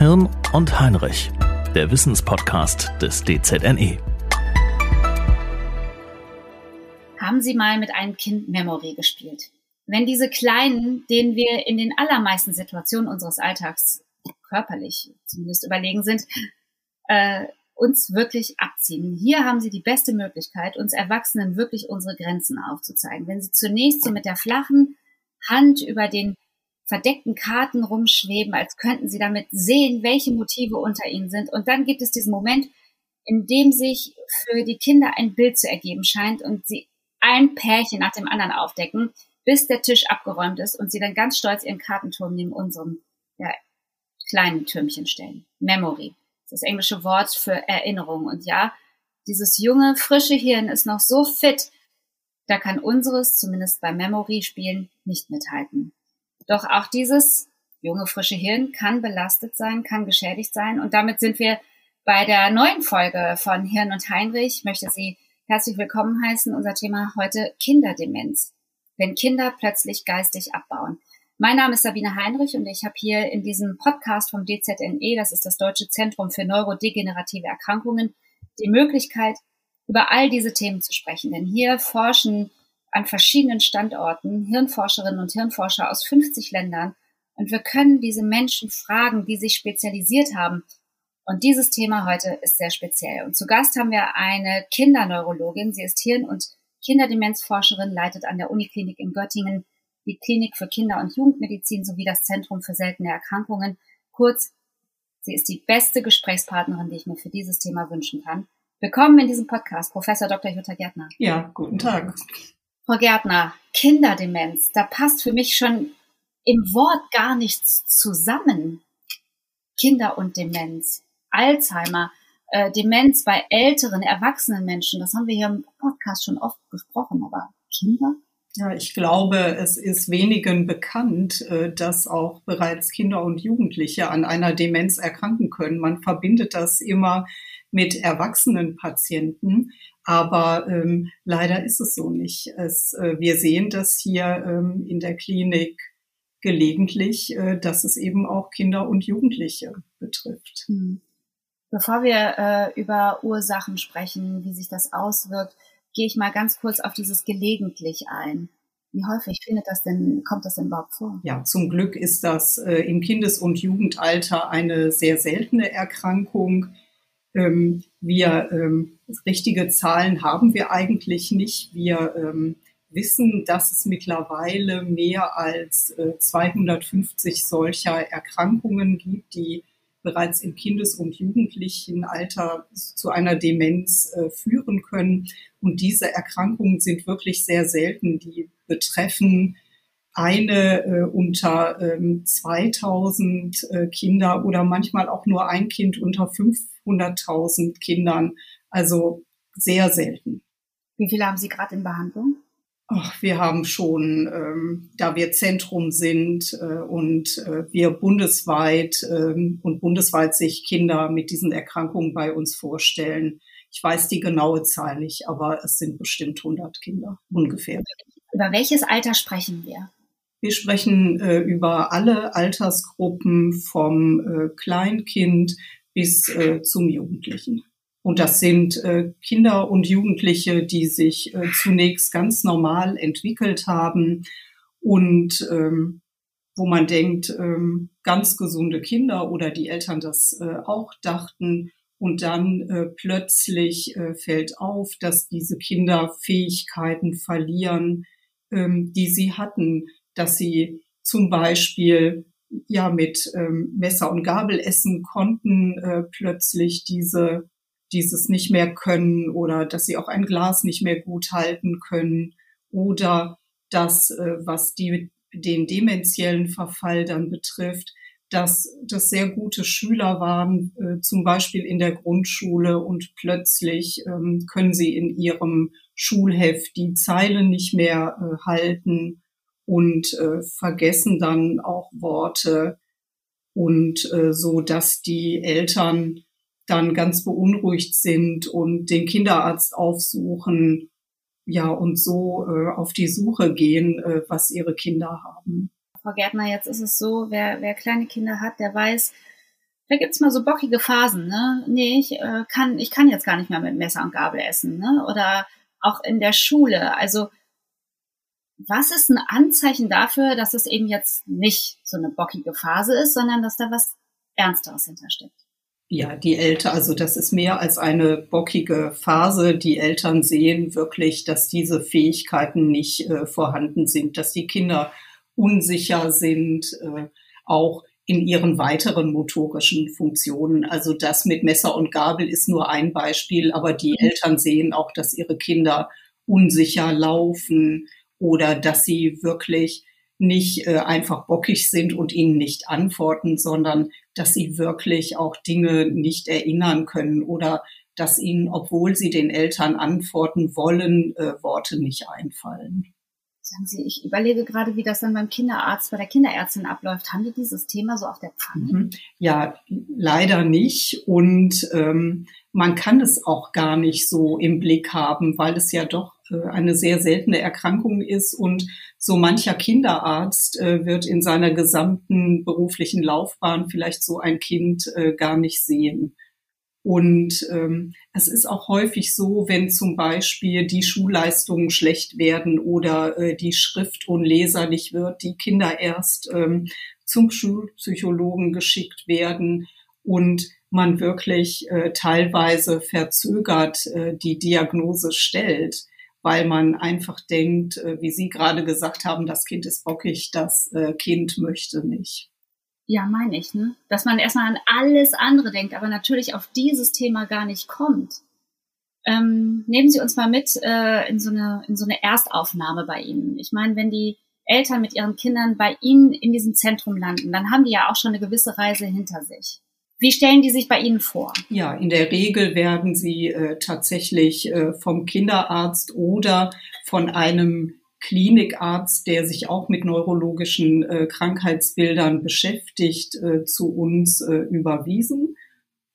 Hirn und Heinrich, der Wissenspodcast des DZNE. Haben Sie mal mit einem Kind Memory gespielt? Wenn diese Kleinen, denen wir in den allermeisten Situationen unseres Alltags körperlich zumindest überlegen sind, äh, uns wirklich abziehen. Hier haben Sie die beste Möglichkeit, uns Erwachsenen wirklich unsere Grenzen aufzuzeigen. Wenn Sie zunächst so mit der flachen Hand über den verdeckten Karten rumschweben, als könnten Sie damit sehen, welche Motive unter ihnen sind. Und dann gibt es diesen Moment, in dem sich für die Kinder ein Bild zu ergeben scheint und sie ein Pärchen nach dem anderen aufdecken, bis der Tisch abgeräumt ist und sie dann ganz stolz ihren Kartenturm neben unserem ja, kleinen Türmchen stellen. Memory das englische Wort für Erinnerung. Und ja, dieses junge, frische Hirn ist noch so fit, da kann unseres, zumindest beim Memory-Spielen, nicht mithalten. Doch auch dieses junge, frische Hirn kann belastet sein, kann geschädigt sein. Und damit sind wir bei der neuen Folge von Hirn und Heinrich. Ich möchte Sie herzlich willkommen heißen. Unser Thema heute Kinderdemenz. Wenn Kinder plötzlich geistig abbauen. Mein Name ist Sabine Heinrich und ich habe hier in diesem Podcast vom DZNE, das ist das Deutsche Zentrum für neurodegenerative Erkrankungen, die Möglichkeit, über all diese Themen zu sprechen. Denn hier forschen an verschiedenen Standorten Hirnforscherinnen und Hirnforscher aus 50 Ländern und wir können diese Menschen fragen, die sich spezialisiert haben. Und dieses Thema heute ist sehr speziell. Und zu Gast haben wir eine Kinderneurologin. Sie ist Hirn- und Kinderdemenzforscherin, leitet an der Uniklinik in Göttingen die Klinik für Kinder- und Jugendmedizin sowie das Zentrum für seltene Erkrankungen. Kurz, sie ist die beste Gesprächspartnerin, die ich mir für dieses Thema wünschen kann. Willkommen in diesem Podcast, Professor Dr. Jutta Gärtner. Ja, guten Tag. Frau Gärtner, Kinderdemenz, da passt für mich schon im Wort gar nichts zusammen. Kinder und Demenz, Alzheimer, äh, Demenz bei älteren, erwachsenen Menschen, das haben wir hier im Podcast schon oft besprochen, aber Kinder? Ja, ich glaube, es ist wenigen bekannt, äh, dass auch bereits Kinder und Jugendliche an einer Demenz erkranken können. Man verbindet das immer mit erwachsenen Patienten, aber ähm, leider ist es so nicht. Es, äh, wir sehen das hier ähm, in der Klinik gelegentlich, äh, dass es eben auch Kinder und Jugendliche betrifft. Hm. Bevor wir äh, über Ursachen sprechen, wie sich das auswirkt, gehe ich mal ganz kurz auf dieses gelegentlich ein. Wie häufig findet das denn, kommt das denn überhaupt vor? Ja, zum Glück ist das äh, im Kindes- und Jugendalter eine sehr seltene Erkrankung. Ähm, wir ähm, richtige Zahlen haben wir eigentlich nicht. Wir ähm, wissen, dass es mittlerweile mehr als äh, 250 solcher Erkrankungen gibt, die bereits im Kindes- und Jugendlichenalter zu einer Demenz äh, führen können. Und diese Erkrankungen sind wirklich sehr selten. Die betreffen eine äh, unter ähm, 2000 äh, Kinder oder manchmal auch nur ein Kind unter 500.000 Kindern. Also sehr selten. Wie viele haben Sie gerade in Behandlung? Ach, wir haben schon, ähm, da wir Zentrum sind äh, und äh, wir bundesweit ähm, und bundesweit sich Kinder mit diesen Erkrankungen bei uns vorstellen. Ich weiß die genaue Zahl nicht, aber es sind bestimmt 100 Kinder ungefähr. Über welches Alter sprechen wir? Wir sprechen äh, über alle Altersgruppen vom äh, Kleinkind bis äh, zum Jugendlichen. Und das sind äh, Kinder und Jugendliche, die sich äh, zunächst ganz normal entwickelt haben und ähm, wo man denkt, ähm, ganz gesunde Kinder oder die Eltern das äh, auch dachten. Und dann äh, plötzlich äh, fällt auf, dass diese Kinder Fähigkeiten verlieren, ähm, die sie hatten, dass sie zum Beispiel ja mit ähm, Messer und Gabel essen konnten, äh, plötzlich diese dieses nicht mehr können oder dass sie auch ein Glas nicht mehr gut halten können oder das, äh, was die, den dementiellen Verfall dann betrifft, dass das sehr gute Schüler waren, äh, zum Beispiel in der Grundschule und plötzlich ähm, können sie in ihrem Schulheft die Zeilen nicht mehr äh, halten und vergessen dann auch Worte und so, dass die Eltern dann ganz beunruhigt sind und den Kinderarzt aufsuchen, ja, und so äh, auf die Suche gehen, äh, was ihre Kinder haben. Frau Gärtner, jetzt ist es so, wer, wer kleine Kinder hat, der weiß, da gibt's mal so bockige Phasen, ne? Nee, ich äh, kann, ich kann jetzt gar nicht mehr mit Messer und Gabel essen, ne? Oder auch in der Schule. Also was ist ein Anzeichen dafür, dass es eben jetzt nicht so eine bockige Phase ist, sondern dass da was Ernsteres hintersteckt? Ja, die Eltern, also das ist mehr als eine bockige Phase. Die Eltern sehen wirklich, dass diese Fähigkeiten nicht äh, vorhanden sind, dass die Kinder unsicher sind, äh, auch in ihren weiteren motorischen Funktionen. Also das mit Messer und Gabel ist nur ein Beispiel, aber die mhm. Eltern sehen auch, dass ihre Kinder unsicher laufen oder dass sie wirklich nicht äh, einfach bockig sind und ihnen nicht antworten, sondern dass sie wirklich auch Dinge nicht erinnern können oder dass ihnen, obwohl sie den Eltern antworten wollen, äh, Worte nicht einfallen. Sagen Sie, ich überlege gerade, wie das dann beim Kinderarzt, bei der Kinderärztin abläuft. Haben die dieses Thema so auf der Pfanne? Mhm. Ja, leider nicht. Und ähm, man kann es auch gar nicht so im Blick haben, weil es ja doch äh, eine sehr seltene Erkrankung ist und so mancher Kinderarzt äh, wird in seiner gesamten beruflichen Laufbahn vielleicht so ein Kind äh, gar nicht sehen. Und ähm, es ist auch häufig so, wenn zum Beispiel die Schulleistungen schlecht werden oder äh, die Schrift unleserlich wird, die Kinder erst ähm, zum Schulpsychologen geschickt werden und man wirklich äh, teilweise verzögert äh, die Diagnose stellt, weil man einfach denkt, äh, wie Sie gerade gesagt haben, das Kind ist bockig, das äh, Kind möchte nicht. Ja, meine ich, ne? Dass man erstmal an alles andere denkt, aber natürlich auf dieses Thema gar nicht kommt. Ähm, nehmen Sie uns mal mit äh, in, so eine, in so eine Erstaufnahme bei Ihnen. Ich meine, wenn die Eltern mit ihren Kindern bei Ihnen in diesem Zentrum landen, dann haben die ja auch schon eine gewisse Reise hinter sich. Wie stellen die sich bei Ihnen vor? Ja, in der Regel werden sie äh, tatsächlich äh, vom Kinderarzt oder von einem Klinikarzt, der sich auch mit neurologischen äh, Krankheitsbildern beschäftigt, äh, zu uns äh, überwiesen.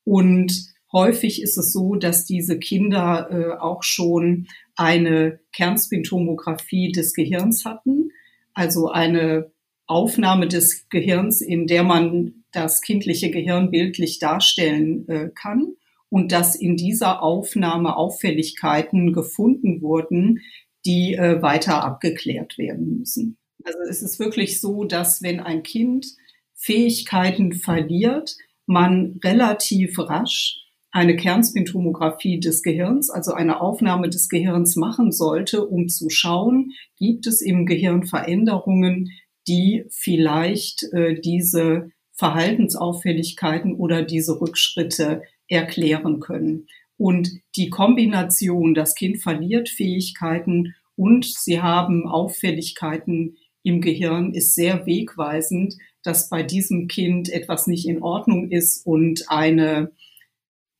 Und häufig ist es so, dass diese Kinder äh, auch schon eine Kernspintomographie des Gehirns hatten, also eine Aufnahme des Gehirns, in der man das kindliche Gehirn bildlich darstellen äh, kann und dass in dieser Aufnahme Auffälligkeiten gefunden wurden, die äh, weiter abgeklärt werden müssen. Also es ist wirklich so, dass wenn ein Kind Fähigkeiten verliert, man relativ rasch eine Kernspintomographie des Gehirns, also eine Aufnahme des Gehirns machen sollte, um zu schauen, gibt es im Gehirn Veränderungen, die vielleicht äh, diese Verhaltensauffälligkeiten oder diese Rückschritte erklären können. Und die Kombination, das Kind verliert Fähigkeiten und sie haben Auffälligkeiten im Gehirn, ist sehr wegweisend, dass bei diesem Kind etwas nicht in Ordnung ist und eine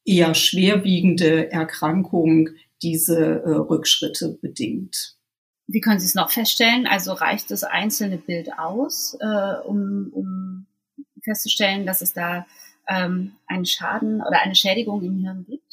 eher schwerwiegende Erkrankung diese äh, Rückschritte bedingt. Wie können Sie es noch feststellen? Also reicht das einzelne Bild aus, äh, um, um festzustellen, dass es da ähm, einen Schaden oder eine Schädigung im Hirn gibt?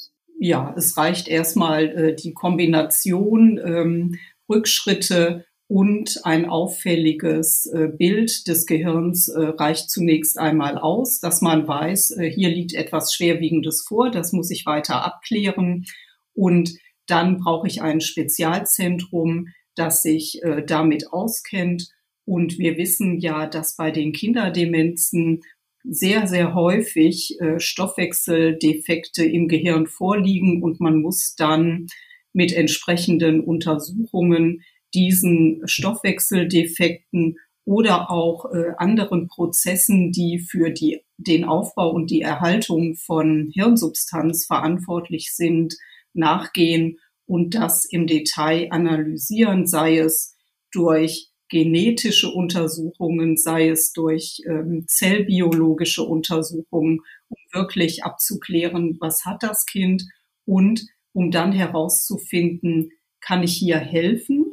Ja, es reicht erstmal äh, die Kombination ähm, Rückschritte und ein auffälliges äh, Bild des Gehirns äh, reicht zunächst einmal aus, dass man weiß, äh, hier liegt etwas Schwerwiegendes vor, das muss ich weiter abklären und dann brauche ich ein Spezialzentrum, das sich äh, damit auskennt. Und wir wissen ja, dass bei den Kinderdemenzen sehr, sehr häufig äh, Stoffwechseldefekte im Gehirn vorliegen und man muss dann mit entsprechenden Untersuchungen diesen Stoffwechseldefekten oder auch äh, anderen Prozessen, die für die, den Aufbau und die Erhaltung von Hirnsubstanz verantwortlich sind, nachgehen und das im Detail analysieren, sei es durch genetische Untersuchungen, sei es durch ähm, zellbiologische Untersuchungen, um wirklich abzuklären, was hat das Kind und um dann herauszufinden, kann ich hier helfen?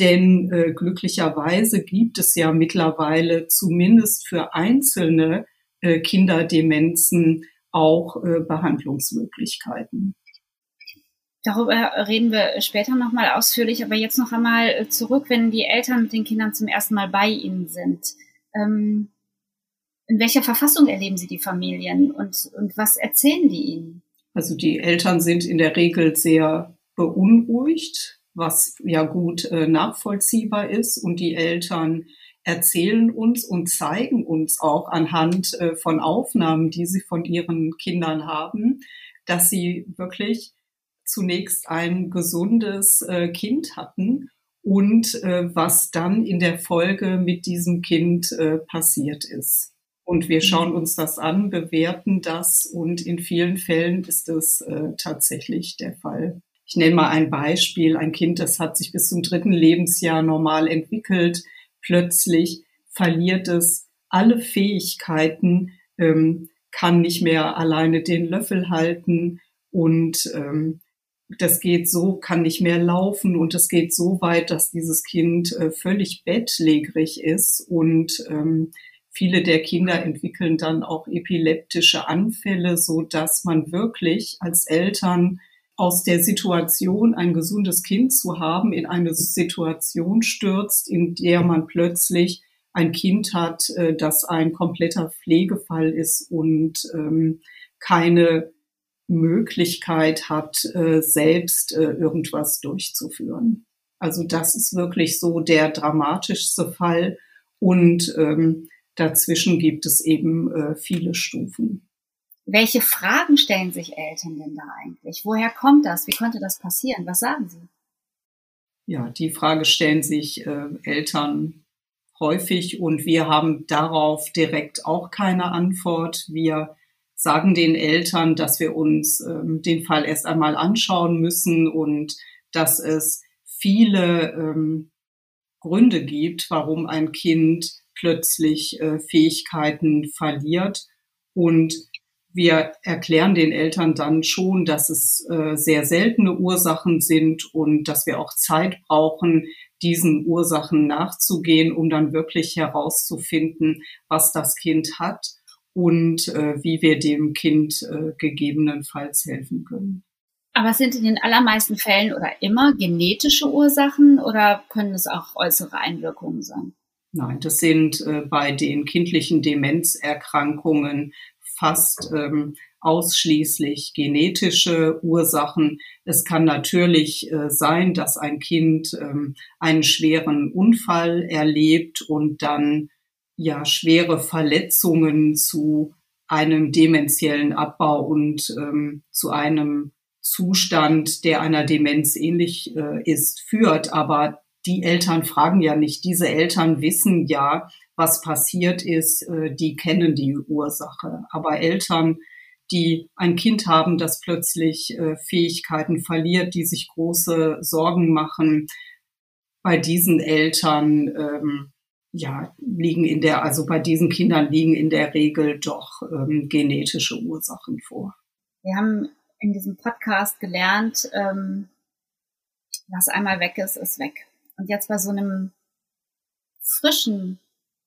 Denn äh, glücklicherweise gibt es ja mittlerweile zumindest für einzelne äh, Kinderdemenzen auch äh, Behandlungsmöglichkeiten. Darüber reden wir später nochmal ausführlich, aber jetzt noch einmal zurück, wenn die Eltern mit den Kindern zum ersten Mal bei Ihnen sind. Ähm, in welcher Verfassung erleben Sie die Familien und, und was erzählen die Ihnen? Also die Eltern sind in der Regel sehr beunruhigt, was ja gut äh, nachvollziehbar ist. Und die Eltern erzählen uns und zeigen uns auch anhand äh, von Aufnahmen, die sie von ihren Kindern haben, dass sie wirklich zunächst ein gesundes äh, Kind hatten und äh, was dann in der Folge mit diesem Kind äh, passiert ist. Und wir schauen uns das an, bewerten das und in vielen Fällen ist es tatsächlich der Fall. Ich nenne mal ein Beispiel. Ein Kind, das hat sich bis zum dritten Lebensjahr normal entwickelt. Plötzlich verliert es alle Fähigkeiten, ähm, kann nicht mehr alleine den Löffel halten und ähm, das geht so, kann nicht mehr laufen und es geht so weit, dass dieses Kind äh, völlig bettlägerig ist und ähm, viele der Kinder entwickeln dann auch epileptische Anfälle, so dass man wirklich als Eltern aus der Situation, ein gesundes Kind zu haben, in eine Situation stürzt, in der man plötzlich ein Kind hat, äh, das ein kompletter Pflegefall ist und ähm, keine Möglichkeit hat, äh, selbst äh, irgendwas durchzuführen. Also das ist wirklich so der dramatischste Fall und ähm, dazwischen gibt es eben äh, viele Stufen. Welche Fragen stellen sich Eltern denn da eigentlich? Woher kommt das? Wie konnte das passieren? Was sagen Sie? Ja, die Frage stellen sich äh, Eltern häufig und wir haben darauf direkt auch keine Antwort. Wir sagen den Eltern, dass wir uns ähm, den Fall erst einmal anschauen müssen und dass es viele ähm, Gründe gibt, warum ein Kind plötzlich äh, Fähigkeiten verliert. Und wir erklären den Eltern dann schon, dass es äh, sehr seltene Ursachen sind und dass wir auch Zeit brauchen, diesen Ursachen nachzugehen, um dann wirklich herauszufinden, was das Kind hat und äh, wie wir dem Kind äh, gegebenenfalls helfen können. Aber sind in den allermeisten Fällen oder immer genetische Ursachen oder können es auch äußere Einwirkungen sein? Nein, das sind äh, bei den kindlichen Demenzerkrankungen fast ähm, ausschließlich genetische Ursachen. Es kann natürlich äh, sein, dass ein Kind ähm, einen schweren Unfall erlebt und dann ja schwere Verletzungen zu einem dementiellen Abbau und ähm, zu einem Zustand, der einer Demenz ähnlich äh, ist, führt. Aber die Eltern fragen ja nicht. Diese Eltern wissen ja, was passiert ist. Äh, die kennen die Ursache. Aber Eltern, die ein Kind haben, das plötzlich äh, Fähigkeiten verliert, die sich große Sorgen machen, bei diesen Eltern ähm, ja, liegen in der, also bei diesen Kindern liegen in der Regel doch ähm, genetische Ursachen vor. Wir haben in diesem Podcast gelernt, ähm, was einmal weg ist, ist weg. Und jetzt bei so einem frischen,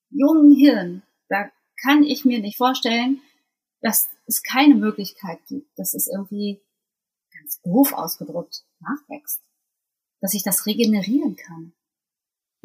jungen Hirn, da kann ich mir nicht vorstellen, dass es keine Möglichkeit gibt, dass es irgendwie ganz doof ausgedrückt nachwächst, dass sich das regenerieren kann.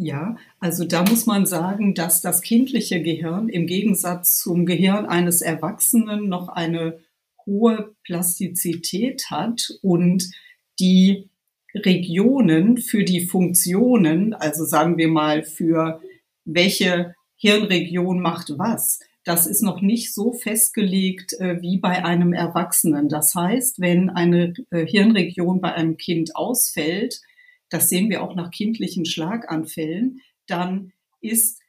Ja, also da muss man sagen, dass das kindliche Gehirn im Gegensatz zum Gehirn eines Erwachsenen noch eine hohe Plastizität hat und die Regionen für die Funktionen, also sagen wir mal für welche Hirnregion macht was, das ist noch nicht so festgelegt äh, wie bei einem Erwachsenen. Das heißt, wenn eine äh, Hirnregion bei einem Kind ausfällt, das sehen wir auch nach kindlichen Schlaganfällen, dann ist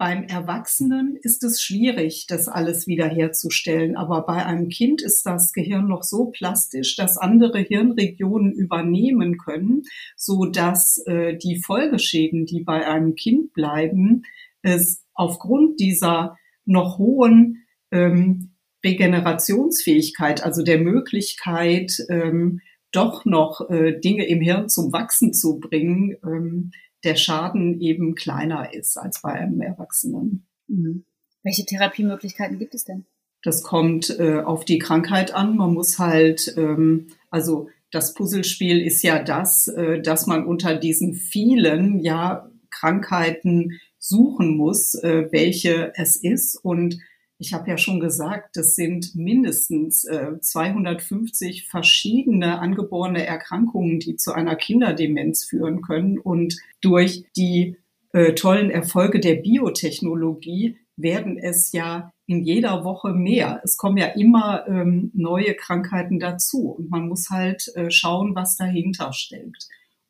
beim Erwachsenen ist es schwierig, das alles wiederherzustellen. Aber bei einem Kind ist das Gehirn noch so plastisch, dass andere Hirnregionen übernehmen können, so dass äh, die Folgeschäden, die bei einem Kind bleiben, es aufgrund dieser noch hohen ähm, Regenerationsfähigkeit, also der Möglichkeit, ähm, doch noch äh, Dinge im Hirn zum Wachsen zu bringen, ähm, der Schaden eben kleiner ist als bei einem Erwachsenen. Mhm. Welche Therapiemöglichkeiten gibt es denn? Das kommt äh, auf die Krankheit an. Man muss halt, ähm, also das Puzzlespiel ist ja das, äh, dass man unter diesen vielen ja Krankheiten suchen muss, äh, welche es ist. Und Ich habe ja schon gesagt, es sind mindestens äh, 250 verschiedene angeborene Erkrankungen, die zu einer Kinderdemenz führen können. Und durch die äh, tollen Erfolge der Biotechnologie werden es ja in jeder Woche mehr. Es kommen ja immer ähm, neue Krankheiten dazu und man muss halt äh, schauen, was dahinter steckt.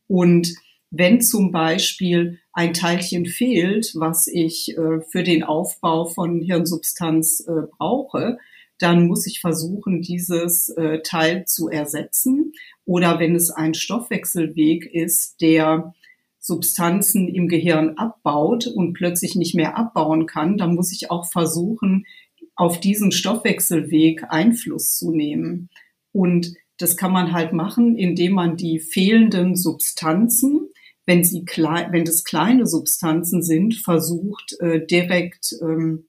Und wenn zum Beispiel ein Teilchen fehlt, was ich äh, für den Aufbau von Hirnsubstanz äh, brauche, dann muss ich versuchen, dieses äh, Teil zu ersetzen. Oder wenn es ein Stoffwechselweg ist, der Substanzen im Gehirn abbaut und plötzlich nicht mehr abbauen kann, dann muss ich auch versuchen, auf diesen Stoffwechselweg Einfluss zu nehmen. Und das kann man halt machen, indem man die fehlenden Substanzen wenn sie klein, wenn das kleine Substanzen sind, versucht äh, direkt ähm,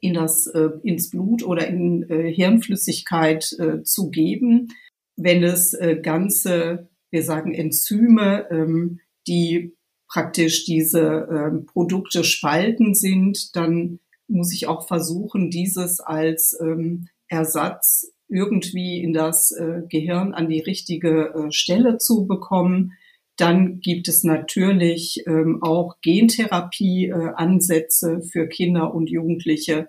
in das äh, ins Blut oder in äh, Hirnflüssigkeit äh, zu geben. Wenn es äh, ganze, wir sagen Enzyme, ähm, die praktisch diese äh, Produkte spalten sind, dann muss ich auch versuchen, dieses als ähm, Ersatz irgendwie in das äh, Gehirn an die richtige äh, Stelle zu bekommen. Dann gibt es natürlich ähm, auch Gentherapie-Ansätze äh, für Kinder und Jugendliche.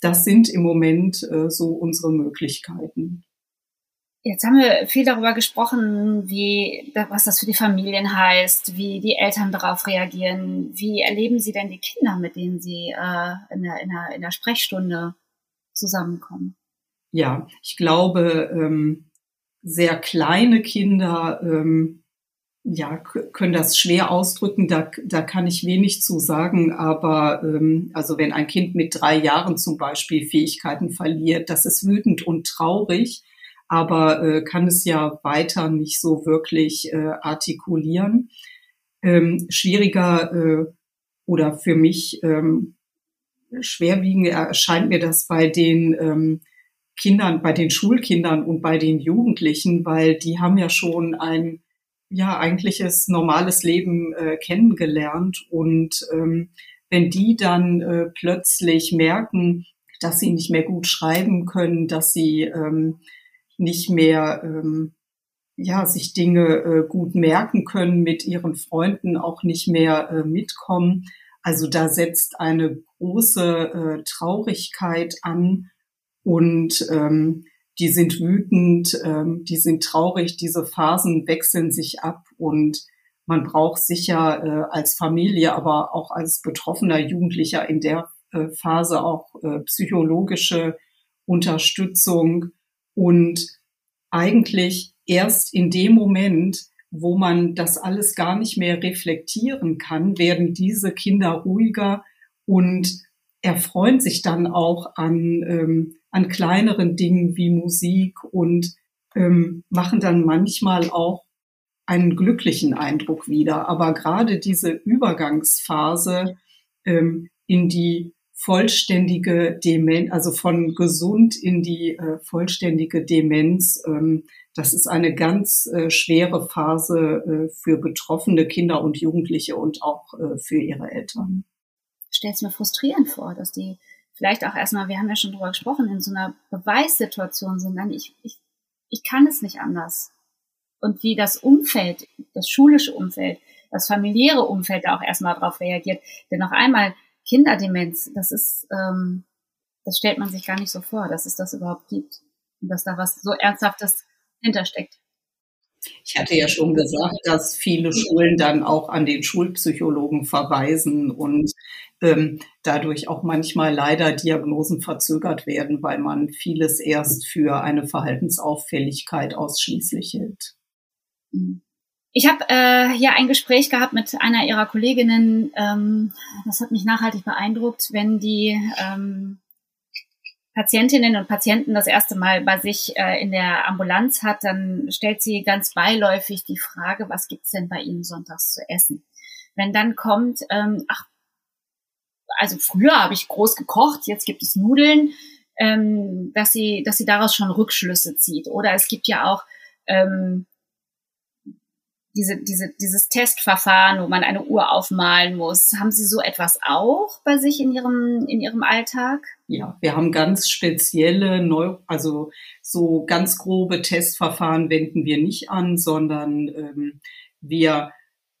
Das sind im Moment äh, so unsere Möglichkeiten. Jetzt haben wir viel darüber gesprochen, wie, was das für die Familien heißt, wie die Eltern darauf reagieren. Wie erleben Sie denn die Kinder, mit denen Sie äh, in, der, in, der, in der Sprechstunde zusammenkommen? Ja, ich glaube, ähm, sehr kleine Kinder ähm, ja, können das schwer ausdrücken, da, da kann ich wenig zu sagen, aber ähm, also wenn ein Kind mit drei Jahren zum Beispiel Fähigkeiten verliert, das ist wütend und traurig, aber äh, kann es ja weiter nicht so wirklich äh, artikulieren. Ähm, schwieriger äh, oder für mich ähm, schwerwiegend erscheint mir das bei den ähm, Kindern, bei den Schulkindern und bei den Jugendlichen, weil die haben ja schon ein ja eigentliches normales Leben äh, kennengelernt. Und ähm, wenn die dann äh, plötzlich merken, dass sie nicht mehr gut schreiben können, dass sie ähm, nicht mehr ähm, ja, sich Dinge äh, gut merken können, mit ihren Freunden auch nicht mehr äh, mitkommen. Also da setzt eine große äh, Traurigkeit an und ähm, die sind wütend, ähm, die sind traurig, diese Phasen wechseln sich ab und man braucht sicher äh, als Familie, aber auch als betroffener Jugendlicher in der äh, Phase auch äh, psychologische Unterstützung und eigentlich erst in dem Moment, wo man das alles gar nicht mehr reflektieren kann, werden diese Kinder ruhiger und erfreuen sich dann auch an ähm, an kleineren Dingen wie Musik und ähm, machen dann manchmal auch einen glücklichen Eindruck wieder. Aber gerade diese Übergangsphase ähm, in die vollständige Demenz, also von gesund in die äh, vollständige Demenz, ähm, das ist eine ganz äh, schwere Phase äh, für betroffene Kinder und Jugendliche und auch äh, für ihre Eltern. Stelle es mir frustrierend vor, dass die vielleicht auch erstmal, wir haben ja schon drüber gesprochen, in so einer Beweissituation sind, dann ich, ich, ich kann es nicht anders. Und wie das Umfeld, das schulische Umfeld, das familiäre Umfeld da auch erstmal darauf reagiert. Denn noch einmal, Kinderdemenz, das ist, ähm, das stellt man sich gar nicht so vor, dass es das überhaupt gibt. Und dass da was so Ernsthaftes hintersteckt. Ich hatte ja schon gesagt, dass viele Schulen dann auch an den Schulpsychologen verweisen und ähm, dadurch auch manchmal leider Diagnosen verzögert werden, weil man vieles erst für eine Verhaltensauffälligkeit ausschließlich hält. Ich habe äh, ja ein Gespräch gehabt mit einer ihrer Kolleginnen. Ähm, das hat mich nachhaltig beeindruckt, wenn die ähm, Patientinnen und Patienten das erste Mal bei sich äh, in der Ambulanz hat, dann stellt sie ganz beiläufig die Frage, was gibt's denn bei Ihnen sonntags zu essen? Wenn dann kommt, ähm, ach, also früher habe ich groß gekocht, jetzt gibt es Nudeln, ähm, dass sie, dass sie daraus schon Rückschlüsse zieht. Oder es gibt ja auch ähm, diese, diese, dieses Testverfahren, wo man eine Uhr aufmalen muss. Haben Sie so etwas auch bei sich in Ihrem, in Ihrem Alltag? Ja, wir haben ganz spezielle, Neu also so ganz grobe Testverfahren wenden wir nicht an, sondern ähm, wir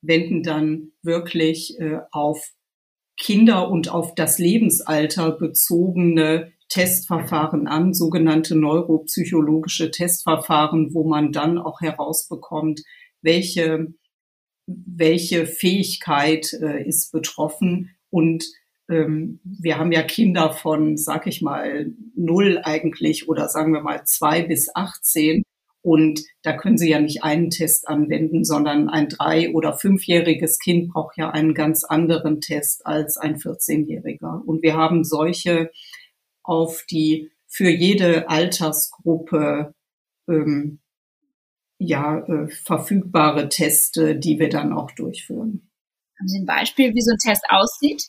wenden dann wirklich äh, auf Kinder und auf das Lebensalter bezogene Testverfahren an, sogenannte neuropsychologische Testverfahren, wo man dann auch herausbekommt, welche, welche Fähigkeit äh, ist betroffen. Und ähm, wir haben ja Kinder von, sag ich mal, null eigentlich oder sagen wir mal zwei bis 18. Und da können Sie ja nicht einen Test anwenden, sondern ein drei- oder fünfjähriges Kind braucht ja einen ganz anderen Test als ein 14-Jähriger. Und wir haben solche auf die für jede Altersgruppe ähm, ja äh, verfügbare Teste, die wir dann auch durchführen. Haben Sie ein Beispiel, wie so ein Test aussieht?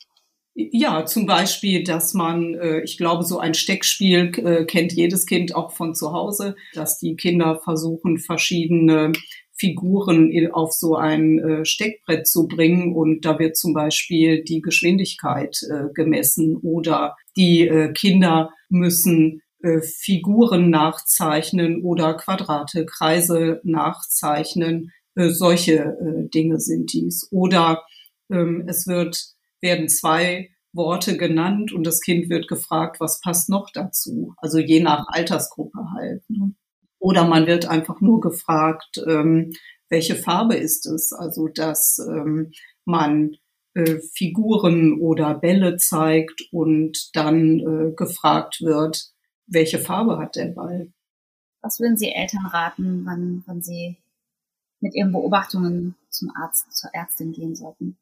Ja, zum Beispiel, dass man, äh, ich glaube, so ein Steckspiel äh, kennt jedes Kind auch von zu Hause, dass die Kinder versuchen, verschiedene Figuren auf so ein äh, Steckbrett zu bringen und da wird zum Beispiel die Geschwindigkeit gemessen oder die Kinder müssen Figuren nachzeichnen oder Quadrate, Kreise nachzeichnen. Solche Dinge sind dies. Oder ähm, es wird werden zwei Worte genannt und das Kind wird gefragt, was passt noch dazu? Also je nach Altersgruppe halt. Ne? Oder man wird einfach nur gefragt, ähm, welche Farbe ist es? Also dass ähm, man äh, Figuren oder Bälle zeigt und dann äh, gefragt wird, welche Farbe hat der Ball? Was würden Sie Eltern raten, wann, wann sie mit ihren Beobachtungen zum Arzt, zur Ärztin gehen sollten?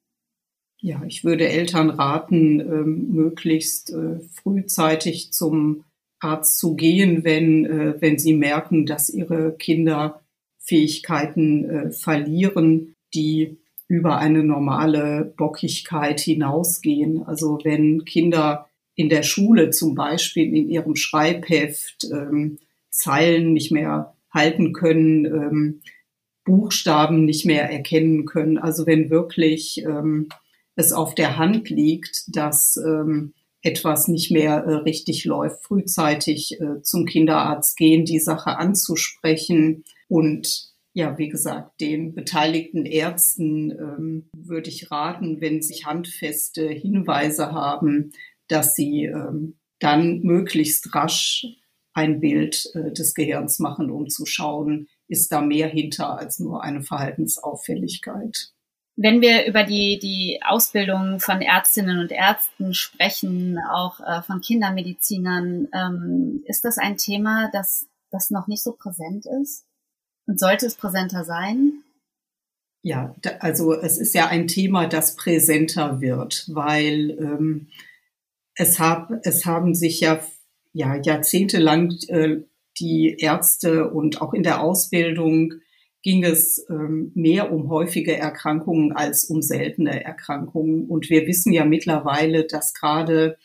Ja, ich würde Eltern raten, ähm, möglichst äh, frühzeitig zum Arzt zu gehen, wenn, äh, wenn sie merken, dass ihre Kinder Fähigkeiten äh, verlieren, die über eine normale Bockigkeit hinausgehen. Also wenn Kinder in der Schule zum Beispiel in ihrem Schreibheft ähm, Zeilen nicht mehr halten können, ähm, Buchstaben nicht mehr erkennen können. Also wenn wirklich ähm, es auf der Hand liegt, dass ähm, etwas nicht mehr äh, richtig läuft, frühzeitig äh, zum Kinderarzt gehen, die Sache anzusprechen und ja, wie gesagt, den beteiligten Ärzten ähm, würde ich raten, wenn sie handfeste Hinweise haben, dass sie ähm, dann möglichst rasch ein Bild äh, des Gehirns machen, um zu schauen, ist da mehr hinter als nur eine Verhaltensauffälligkeit. Wenn wir über die, die Ausbildung von Ärztinnen und Ärzten sprechen, auch äh, von Kindermedizinern, ähm, ist das ein Thema, das, das noch nicht so präsent ist? Und sollte es präsenter sein? Ja, also es ist ja ein Thema, das präsenter wird, weil ähm, es, hab, es haben sich ja, ja jahrzehntelang äh, die Ärzte und auch in der Ausbildung ging es ähm, mehr um häufige Erkrankungen als um seltene Erkrankungen. Und wir wissen ja mittlerweile, dass gerade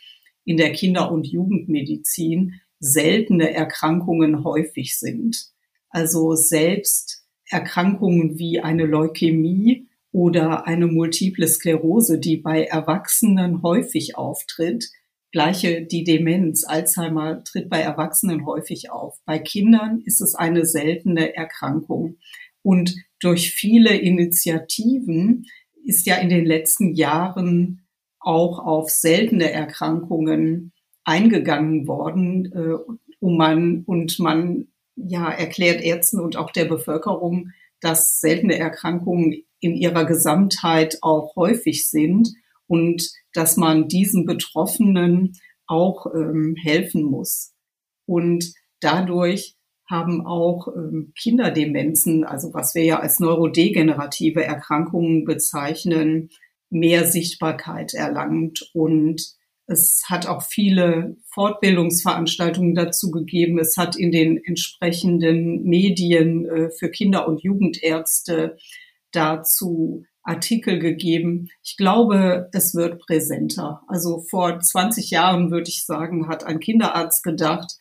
in der Kinder- und Jugendmedizin seltene Erkrankungen häufig sind. Also selbst Erkrankungen wie eine Leukämie oder eine multiple Sklerose, die bei Erwachsenen häufig auftritt, gleiche die Demenz, Alzheimer tritt bei Erwachsenen häufig auf. Bei Kindern ist es eine seltene Erkrankung. Und durch viele Initiativen ist ja in den letzten Jahren auch auf seltene Erkrankungen eingegangen worden, äh, um man, und man ja erklärt Ärzten und auch der Bevölkerung, dass seltene Erkrankungen in ihrer Gesamtheit auch häufig sind und dass man diesen Betroffenen auch ähm, helfen muss. Und dadurch haben auch ähm, Kinderdemenzen, also was wir ja als neurodegenerative Erkrankungen bezeichnen, mehr Sichtbarkeit erlangt. Und es hat auch viele Fortbildungsveranstaltungen dazu gegeben. Es hat in den entsprechenden Medien äh, für Kinder- und Jugendärzte dazu Artikel gegeben. Ich glaube, es wird präsenter. Also vor 20 Jahren würde ich sagen, hat ein Kinderarzt gedacht,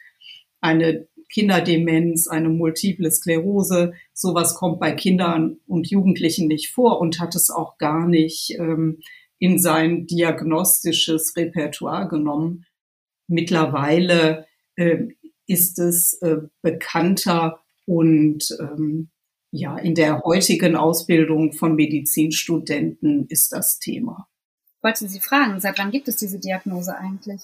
eine Kinderdemenz, eine multiple Sklerose. Sowas kommt bei Kindern und Jugendlichen nicht vor und hat es auch gar nicht ähm, in sein diagnostisches Repertoire genommen. Mittlerweile äh, ist es äh, bekannter und ähm, ja, in der heutigen Ausbildung von Medizinstudenten ist das Thema. Ich wollte Sie fragen, seit wann gibt es diese Diagnose eigentlich?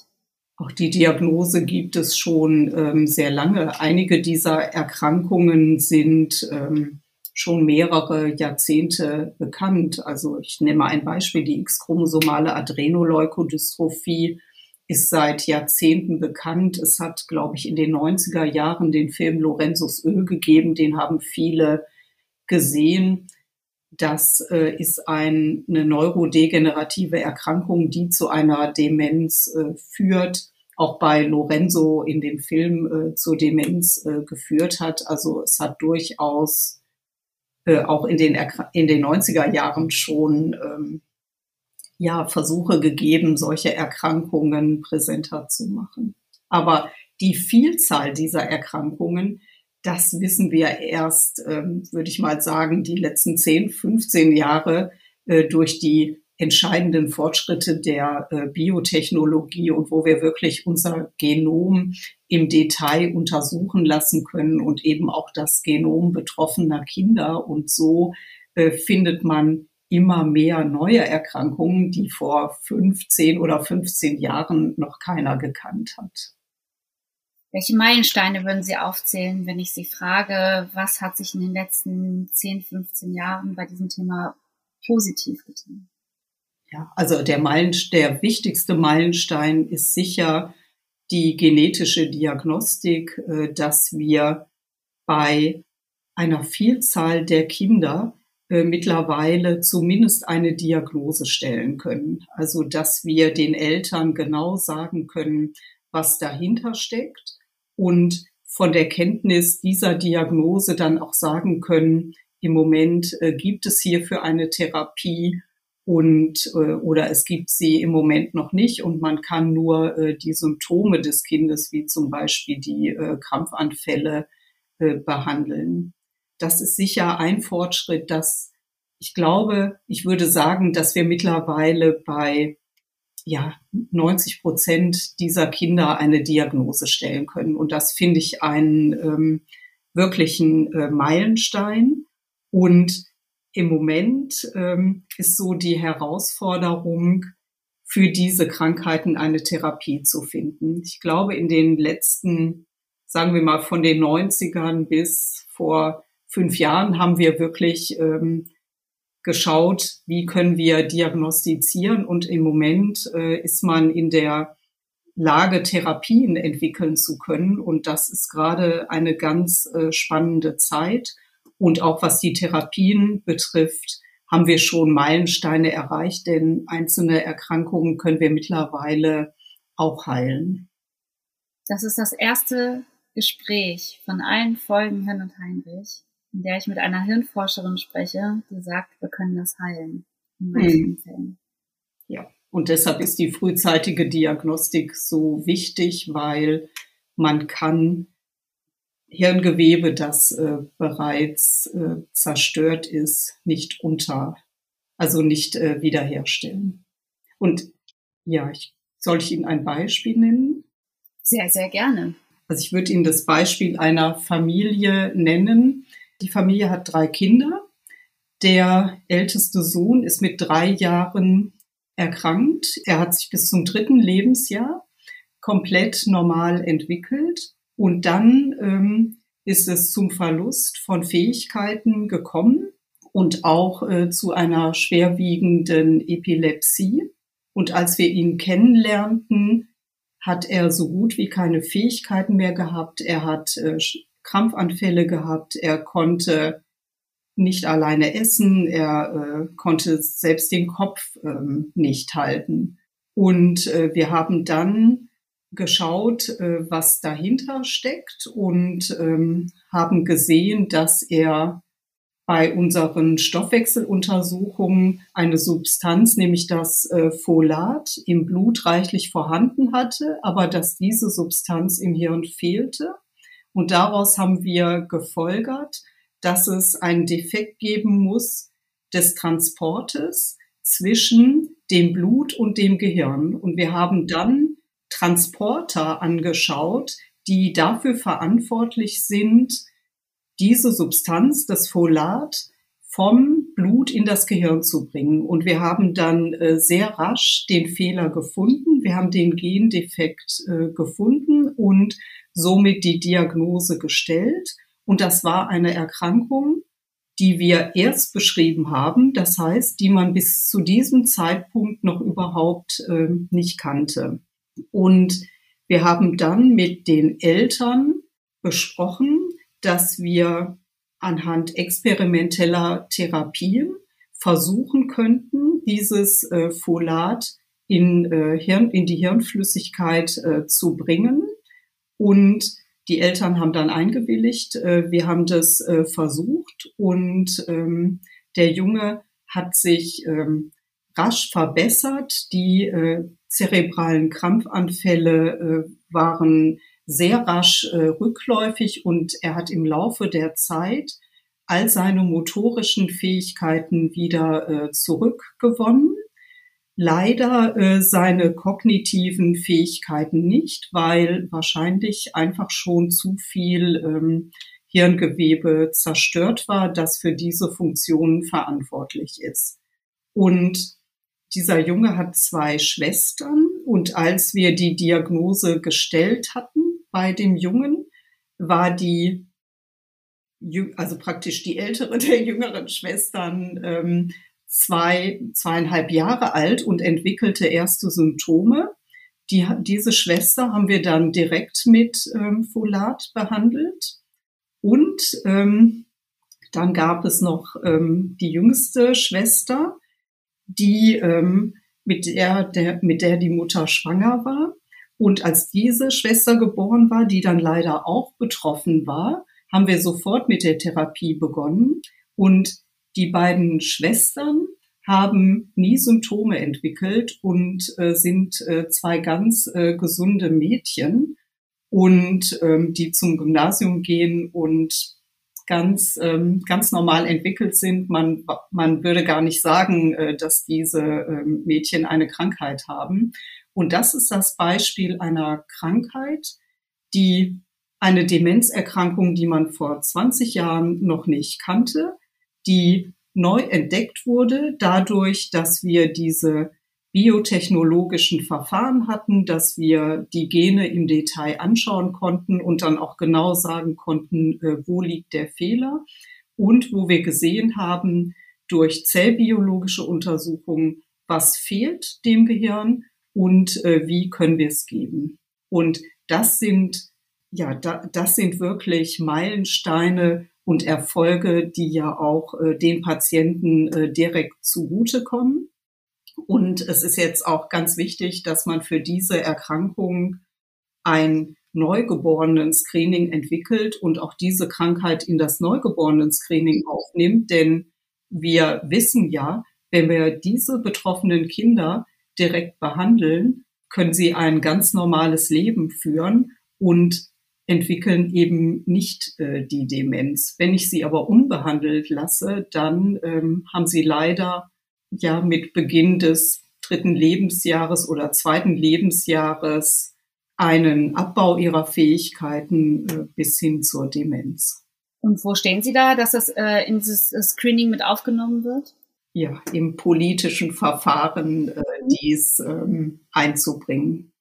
Auch die Diagnose gibt es schon ähm, sehr lange. Einige dieser Erkrankungen sind ähm, schon mehrere Jahrzehnte bekannt. Also ich nehme ein Beispiel, die X-chromosomale Adrenoleukodystrophie ist seit Jahrzehnten bekannt. Es hat, glaube ich, in den 90er Jahren den Film Lorenzos Öl gegeben, den haben viele gesehen. Das äh, ist ein, eine neurodegenerative Erkrankung, die zu einer Demenz äh, führt, auch bei Lorenzo in dem Film äh, zur Demenz äh, geführt hat. Also es hat durchaus äh, auch in den, in den 90er Jahren schon ähm, ja, Versuche gegeben, solche Erkrankungen präsenter zu machen. Aber die Vielzahl dieser Erkrankungen das wissen wir erst, ähm, würde ich mal sagen, die letzten 10, 15 Jahre äh, durch die entscheidenden Fortschritte der äh, Biotechnologie und wo wir wirklich unser Genom im Detail untersuchen lassen können und eben auch das Genom betroffener Kinder. Und so äh, findet man immer mehr neue Erkrankungen, die vor 15 oder 15 Jahren noch keiner gekannt hat. Welche Meilensteine würden Sie aufzählen, wenn ich Sie frage, was hat sich in den letzten 10, 15 Jahren bei diesem Thema positiv getan? Ja, also der, Meilen, der wichtigste Meilenstein ist sicher die genetische Diagnostik, äh, dass wir bei einer Vielzahl der Kinder äh, mittlerweile zumindest eine Diagnose stellen können. Also dass wir den Eltern genau sagen können, was dahinter steckt und von der Kenntnis dieser Diagnose dann auch sagen können, im Moment äh, gibt es hierfür eine Therapie und äh, oder es gibt sie im Moment noch nicht und man kann nur äh, die Symptome des Kindes wie zum Beispiel die äh, Krampfanfälle äh, behandeln. Das ist sicher ein Fortschritt, dass ich glaube, ich würde sagen, dass wir mittlerweile bei ja, 90 Prozent dieser Kinder eine Diagnose stellen können. Und das finde ich einen ähm, wirklichen äh, Meilenstein. Und im Moment ähm, ist so die Herausforderung, für diese Krankheiten eine Therapie zu finden. Ich glaube, in den letzten, sagen wir mal, von den 90ern bis vor fünf Jahren haben wir wirklich ähm, geschaut, wie können wir diagnostizieren. Und im Moment äh, ist man in der Lage, Therapien entwickeln zu können. Und das ist gerade eine ganz äh, spannende Zeit. Und auch was die Therapien betrifft, haben wir schon Meilensteine erreicht, denn einzelne Erkrankungen können wir mittlerweile auch heilen. Das ist das erste Gespräch von allen Folgen Hirn und Heinrich in der ich mit einer Hirnforscherin spreche, die sagt, wir können das heilen. In manchen hm. Fällen. Ja, und deshalb ist die frühzeitige Diagnostik so wichtig, weil man kann Hirngewebe, das äh, bereits äh, zerstört ist, nicht unter, also nicht äh, wiederherstellen. Und ja, ich, soll ich Ihnen ein Beispiel nennen? Sehr, sehr gerne. Also ich würde Ihnen das Beispiel einer Familie nennen, die Familie hat drei Kinder. Der älteste Sohn ist mit drei Jahren erkrankt. Er hat sich bis zum dritten Lebensjahr komplett normal entwickelt. Und dann ähm, ist es zum Verlust von Fähigkeiten gekommen und auch äh, zu einer schwerwiegenden Epilepsie. Und als wir ihn kennenlernten, hat er so gut wie keine Fähigkeiten mehr gehabt. Er hat äh, Krampfanfälle gehabt. Er konnte nicht alleine essen. Er äh, konnte selbst den Kopf ähm, nicht halten. Und äh, wir haben dann geschaut, äh, was dahinter steckt und ähm, haben gesehen, dass er bei unseren Stoffwechseluntersuchungen eine Substanz, nämlich das äh, Folat, im Blut reichlich vorhanden hatte, aber dass diese Substanz im Hirn fehlte Und daraus haben wir gefolgert, dass es einen Defekt geben muss des Transportes zwischen dem Blut und dem Gehirn. Und wir haben dann Transporter angeschaut, die dafür verantwortlich sind, diese Substanz, das Folat, vom Blut in das Gehirn zu bringen. Und wir haben dann äh, sehr rasch den Fehler gefunden. Wir haben den Gendefekt äh, gefunden und somit die Diagnose gestellt. Und das war eine Erkrankung, die wir erst beschrieben haben, das heißt, die man bis zu diesem Zeitpunkt noch überhaupt äh, nicht kannte. Und wir haben dann mit den Eltern besprochen, dass wir anhand experimenteller Therapien versuchen könnten, dieses äh, Folat in, äh, Hirn, in die Hirnflüssigkeit äh, zu bringen. Und die Eltern haben dann eingewilligt. Äh, wir haben das äh, versucht und ähm, der Junge hat sich ähm, rasch verbessert. Die äh, zerebralen Krampfanfälle waren sehr rasch rückläufig und er hat im Laufe der Zeit all seine motorischen Fähigkeiten wieder zurückgewonnen. Leider äh, seine kognitiven Fähigkeiten nicht, weil wahrscheinlich einfach schon zu viel ähm, Hirngewebe zerstört war, das für diese Funktionen verantwortlich ist. Und dieser Junge hat zwei Schwestern und als wir die Diagnose gestellt hatten, bei dem Jungen war die, also praktisch die ältere der jüngeren Schwestern, ähm, zwei, zweieinhalb Jahre alt und entwickelte erste Symptome. Die, diese Schwester haben wir dann direkt mit ähm, Folat behandelt. Und ähm, dann gab es noch ähm, die jüngste Schwester, die ähm, mit der, der mit der die Mutter schwanger war. Und als diese Schwester geboren war, die dann leider auch betroffen war, haben wir sofort mit der Therapie begonnen. Und die beiden Schwestern haben nie Symptome entwickelt und äh, sind äh, zwei ganz äh, gesunde Mädchen und ähm, die zum Gymnasium gehen und ganz ähm, ganz normal entwickelt sind. Man man würde gar nicht sagen, äh, dass diese ähm, Mädchen eine Krankheit haben. Und das ist das Beispiel einer Krankheit, die eine Demenzerkrankung, die man vor 20 Jahren noch nicht kannte, die neu entdeckt wurde dadurch, dass wir diese biotechnologischen Verfahren hatten, dass wir die Gene im Detail anschauen konnten und dann auch genau sagen konnten, äh, wo liegt der Fehler und wo wir gesehen haben durch zellbiologische Untersuchungen, was fehlt dem Gehirn und äh, wie können wir es geben. Und das sind, ja, da, das sind wirklich Meilensteine und Erfolge, die ja auch äh, den Patienten äh, direkt zugutekommen. Und es ist jetzt auch ganz wichtig, dass man für diese Erkrankung ein Neugeborenen-Screening entwickelt und auch diese Krankheit in das Neugeborenen-Screening aufnimmt. Denn wir wissen ja, wenn wir diese betroffenen Kinder direkt behandeln, können sie ein ganz normales Leben führen und entwickeln eben nicht äh, die Demenz. Wenn ich sie aber unbehandelt lasse, dann ähm, haben sie leider ja mit Beginn des dritten Lebensjahres oder zweiten Lebensjahres einen Abbau ihrer Fähigkeiten äh, bis hin zur Demenz. Und wo stehen Sie da, dass das äh, in dieses äh, Screening mit aufgenommen wird? ja, im politischen Verfahren äh, mhm. dies ähm, einzubringen.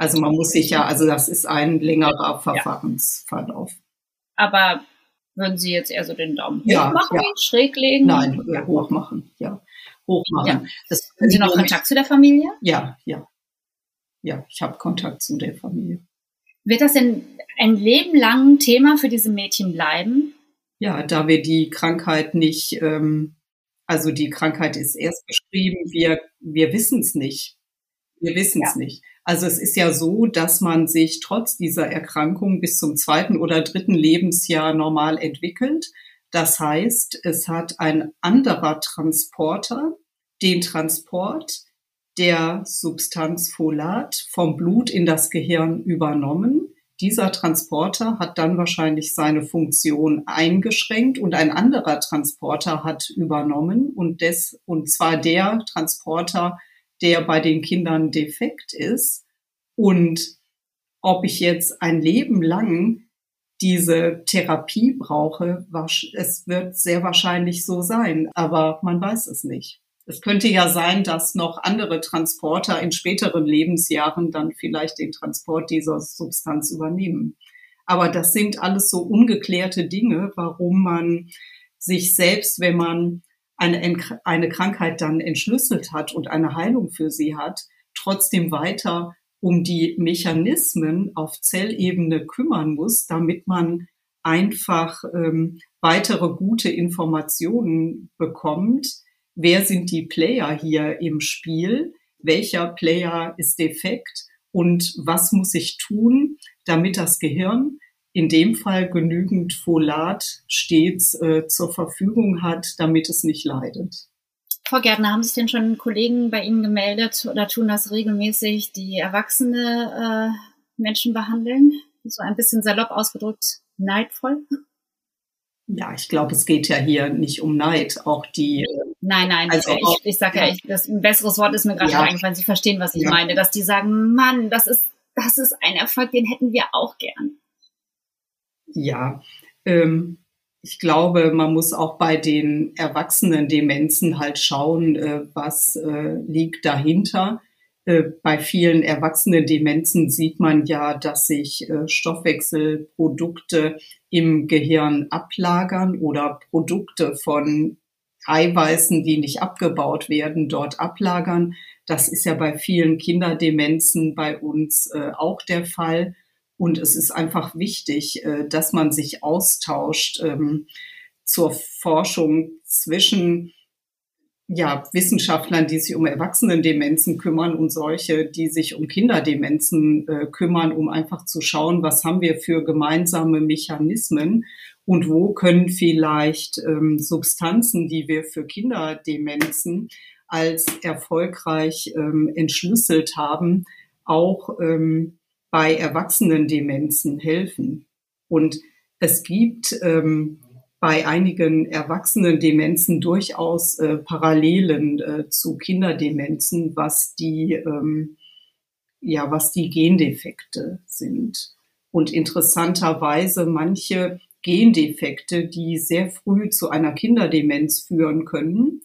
Also man muss sich ja, also das ist ein längerer Verfahrensverlauf. Aber würden Sie jetzt eher so den Daumen hoch ja, machen, ja. schräg legen? Nein, ja, hoch machen, ja. Hoch machen. Ja. Haben Sie noch Kontakt zu der Familie? Ja, ja. Ja, ich habe Kontakt zu der Familie. Wird das denn ein Leben lang Thema für diese Mädchen bleiben? Ja, da wir die Krankheit nicht ähm, also die Krankheit ist erst beschrieben, wir, wir wissen es nicht. Wir wissen es nicht. Also es ist ja so, dass man sich trotz dieser Erkrankung bis zum zweiten oder dritten Lebensjahr normal entwickelt. Das heißt, es hat ein anderer Transporter den Transport der Substanz Folat vom Blut in das Gehirn übernommen. dieser Transporter hat dann wahrscheinlich seine Funktion eingeschränkt und ein anderer Transporter hat übernommen und des, und zwar der Transporter, der bei den Kindern defekt ist. Und ob ich jetzt ein Leben lang diese Therapie brauche, es wird sehr wahrscheinlich so sein, aber man weiß es nicht. Es könnte ja sein, dass noch andere Transporter in späteren Lebensjahren dann vielleicht den Transport dieser Substanz übernehmen. Aber das sind alles so ungeklärte Dinge, warum man sich selbst, wenn man eine, eine Krankheit dann entschlüsselt hat und eine Heilung für sie hat, trotzdem weiter um die Mechanismen auf Zellebene kümmern muss, damit man einfach ähm, weitere gute Informationen bekommt, wer sind die Player hier im Spiel, welcher Player ist defekt? Und was muss ich tun, damit das Gehirn in dem Fall genügend Folat stets äh, zur Verfügung hat, damit es nicht leidet. Frau Gärtner, haben sich denn schon Kollegen bei Ihnen gemeldet oder tun das regelmäßig, die erwachsene äh, Menschen behandeln? So ein bisschen salopp ausgedrückt, neidvoll? Ja, ich glaube, es geht ja hier nicht um Neid. Auch die. Nein, nein, also ich, ich sage ja, ich, das, ein besseres Wort ist mir gerade ja. eingefallen. Sie verstehen, was ich ja. meine, dass die sagen, Mann, das ist, das ist ein Erfolg, den hätten wir auch gern. Ja, ähm, ich glaube, man muss auch bei den erwachsenen Demenzen halt schauen, äh, was äh, liegt dahinter. Äh, bei vielen erwachsenen Demenzen sieht man ja, dass sich äh, Stoffwechselprodukte im Gehirn ablagern oder Produkte von Eiweißen, die nicht abgebaut werden, dort ablagern. Das ist ja bei vielen Kinderdemenzen bei uns äh, auch der Fall. Und es ist einfach wichtig, äh, dass man sich austauscht ähm, zur Forschung zwischen ja, Wissenschaftlern, die sich um Erwachsenendemenzen kümmern und solche, die sich um Kinderdemenzen äh, kümmern, um einfach zu schauen, was haben wir für gemeinsame Mechanismen und wo können vielleicht ähm, Substanzen, die wir für Kinderdemenzen als erfolgreich ähm, entschlüsselt haben, auch ähm, bei Erwachsenendemenzen helfen. Und es gibt ähm, bei einigen Erwachsenendemenzen durchaus äh, Parallelen äh, zu Kinderdemenzen, was die, ähm, ja, was die Gendefekte sind. Und interessanterweise manche Gendefekte, die sehr früh zu einer Kinderdemenz führen können,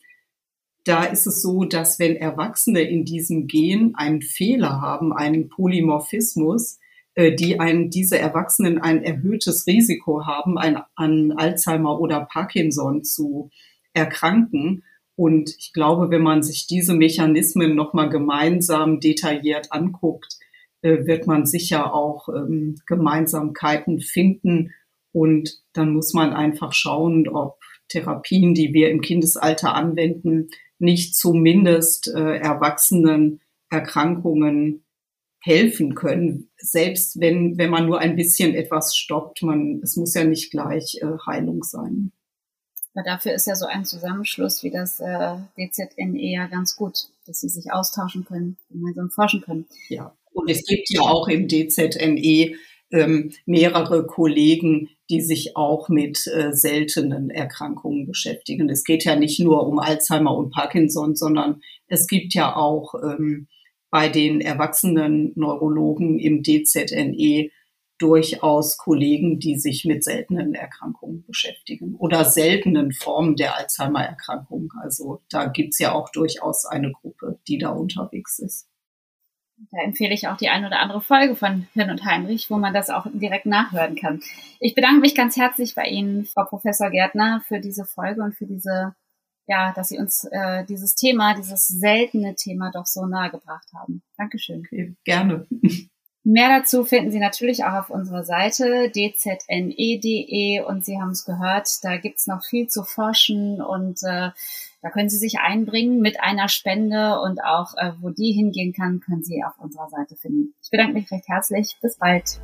da ist es so, dass wenn Erwachsene in diesem Gen einen Fehler haben, einen Polymorphismus, äh, die ein, diese Erwachsenen ein erhöhtes Risiko haben, ein, an Alzheimer oder Parkinson zu erkranken. Und ich glaube, wenn man sich diese Mechanismen nochmal gemeinsam detailliert anguckt, äh, wird man sicher auch ähm, Gemeinsamkeiten finden. Und dann muss man einfach schauen, ob Therapien, die wir im Kindesalter anwenden, nicht zumindest äh, Erwachsenen Erkrankungen helfen können, selbst wenn, wenn man nur ein bisschen etwas stoppt. Man, es muss ja nicht gleich äh, Heilung sein. Aber dafür ist ja so ein Zusammenschluss wie das äh, DZNE ja ganz gut, dass sie sich austauschen können, gemeinsam forschen können. Ja, und es gibt ja auch im DZNE ähm, mehrere Kollegen, die sich auch mit äh, seltenen Erkrankungen beschäftigen. Es geht ja nicht nur um Alzheimer und Parkinson, sondern es gibt ja auch ähm, bei den erwachsenen Neurologen im DZNE durchaus Kollegen, die sich mit seltenen Erkrankungen beschäftigen oder seltenen Formen der Alzheimer-Erkrankung. Also da gibt's ja auch durchaus eine Gruppe, die da unterwegs ist. Da empfehle ich auch die eine oder andere Folge von Hirn und Heinrich, wo man das auch direkt nachhören kann. Ich bedanke mich ganz herzlich bei Ihnen, Frau Professor Gärtner, für diese Folge und für diese, ja, dass Sie uns äh, dieses Thema, dieses seltene Thema doch so nahe gebracht haben. Dankeschön. Okay, gerne. Mehr dazu finden Sie natürlich auch auf unserer Seite dzne.de und Sie haben es gehört, da gibt's noch viel zu forschen und äh, da können Sie sich einbringen mit einer Spende und auch äh, wo die hingehen kann, können Sie auf unserer Seite finden. Ich bedanke mich recht herzlich. Bis bald.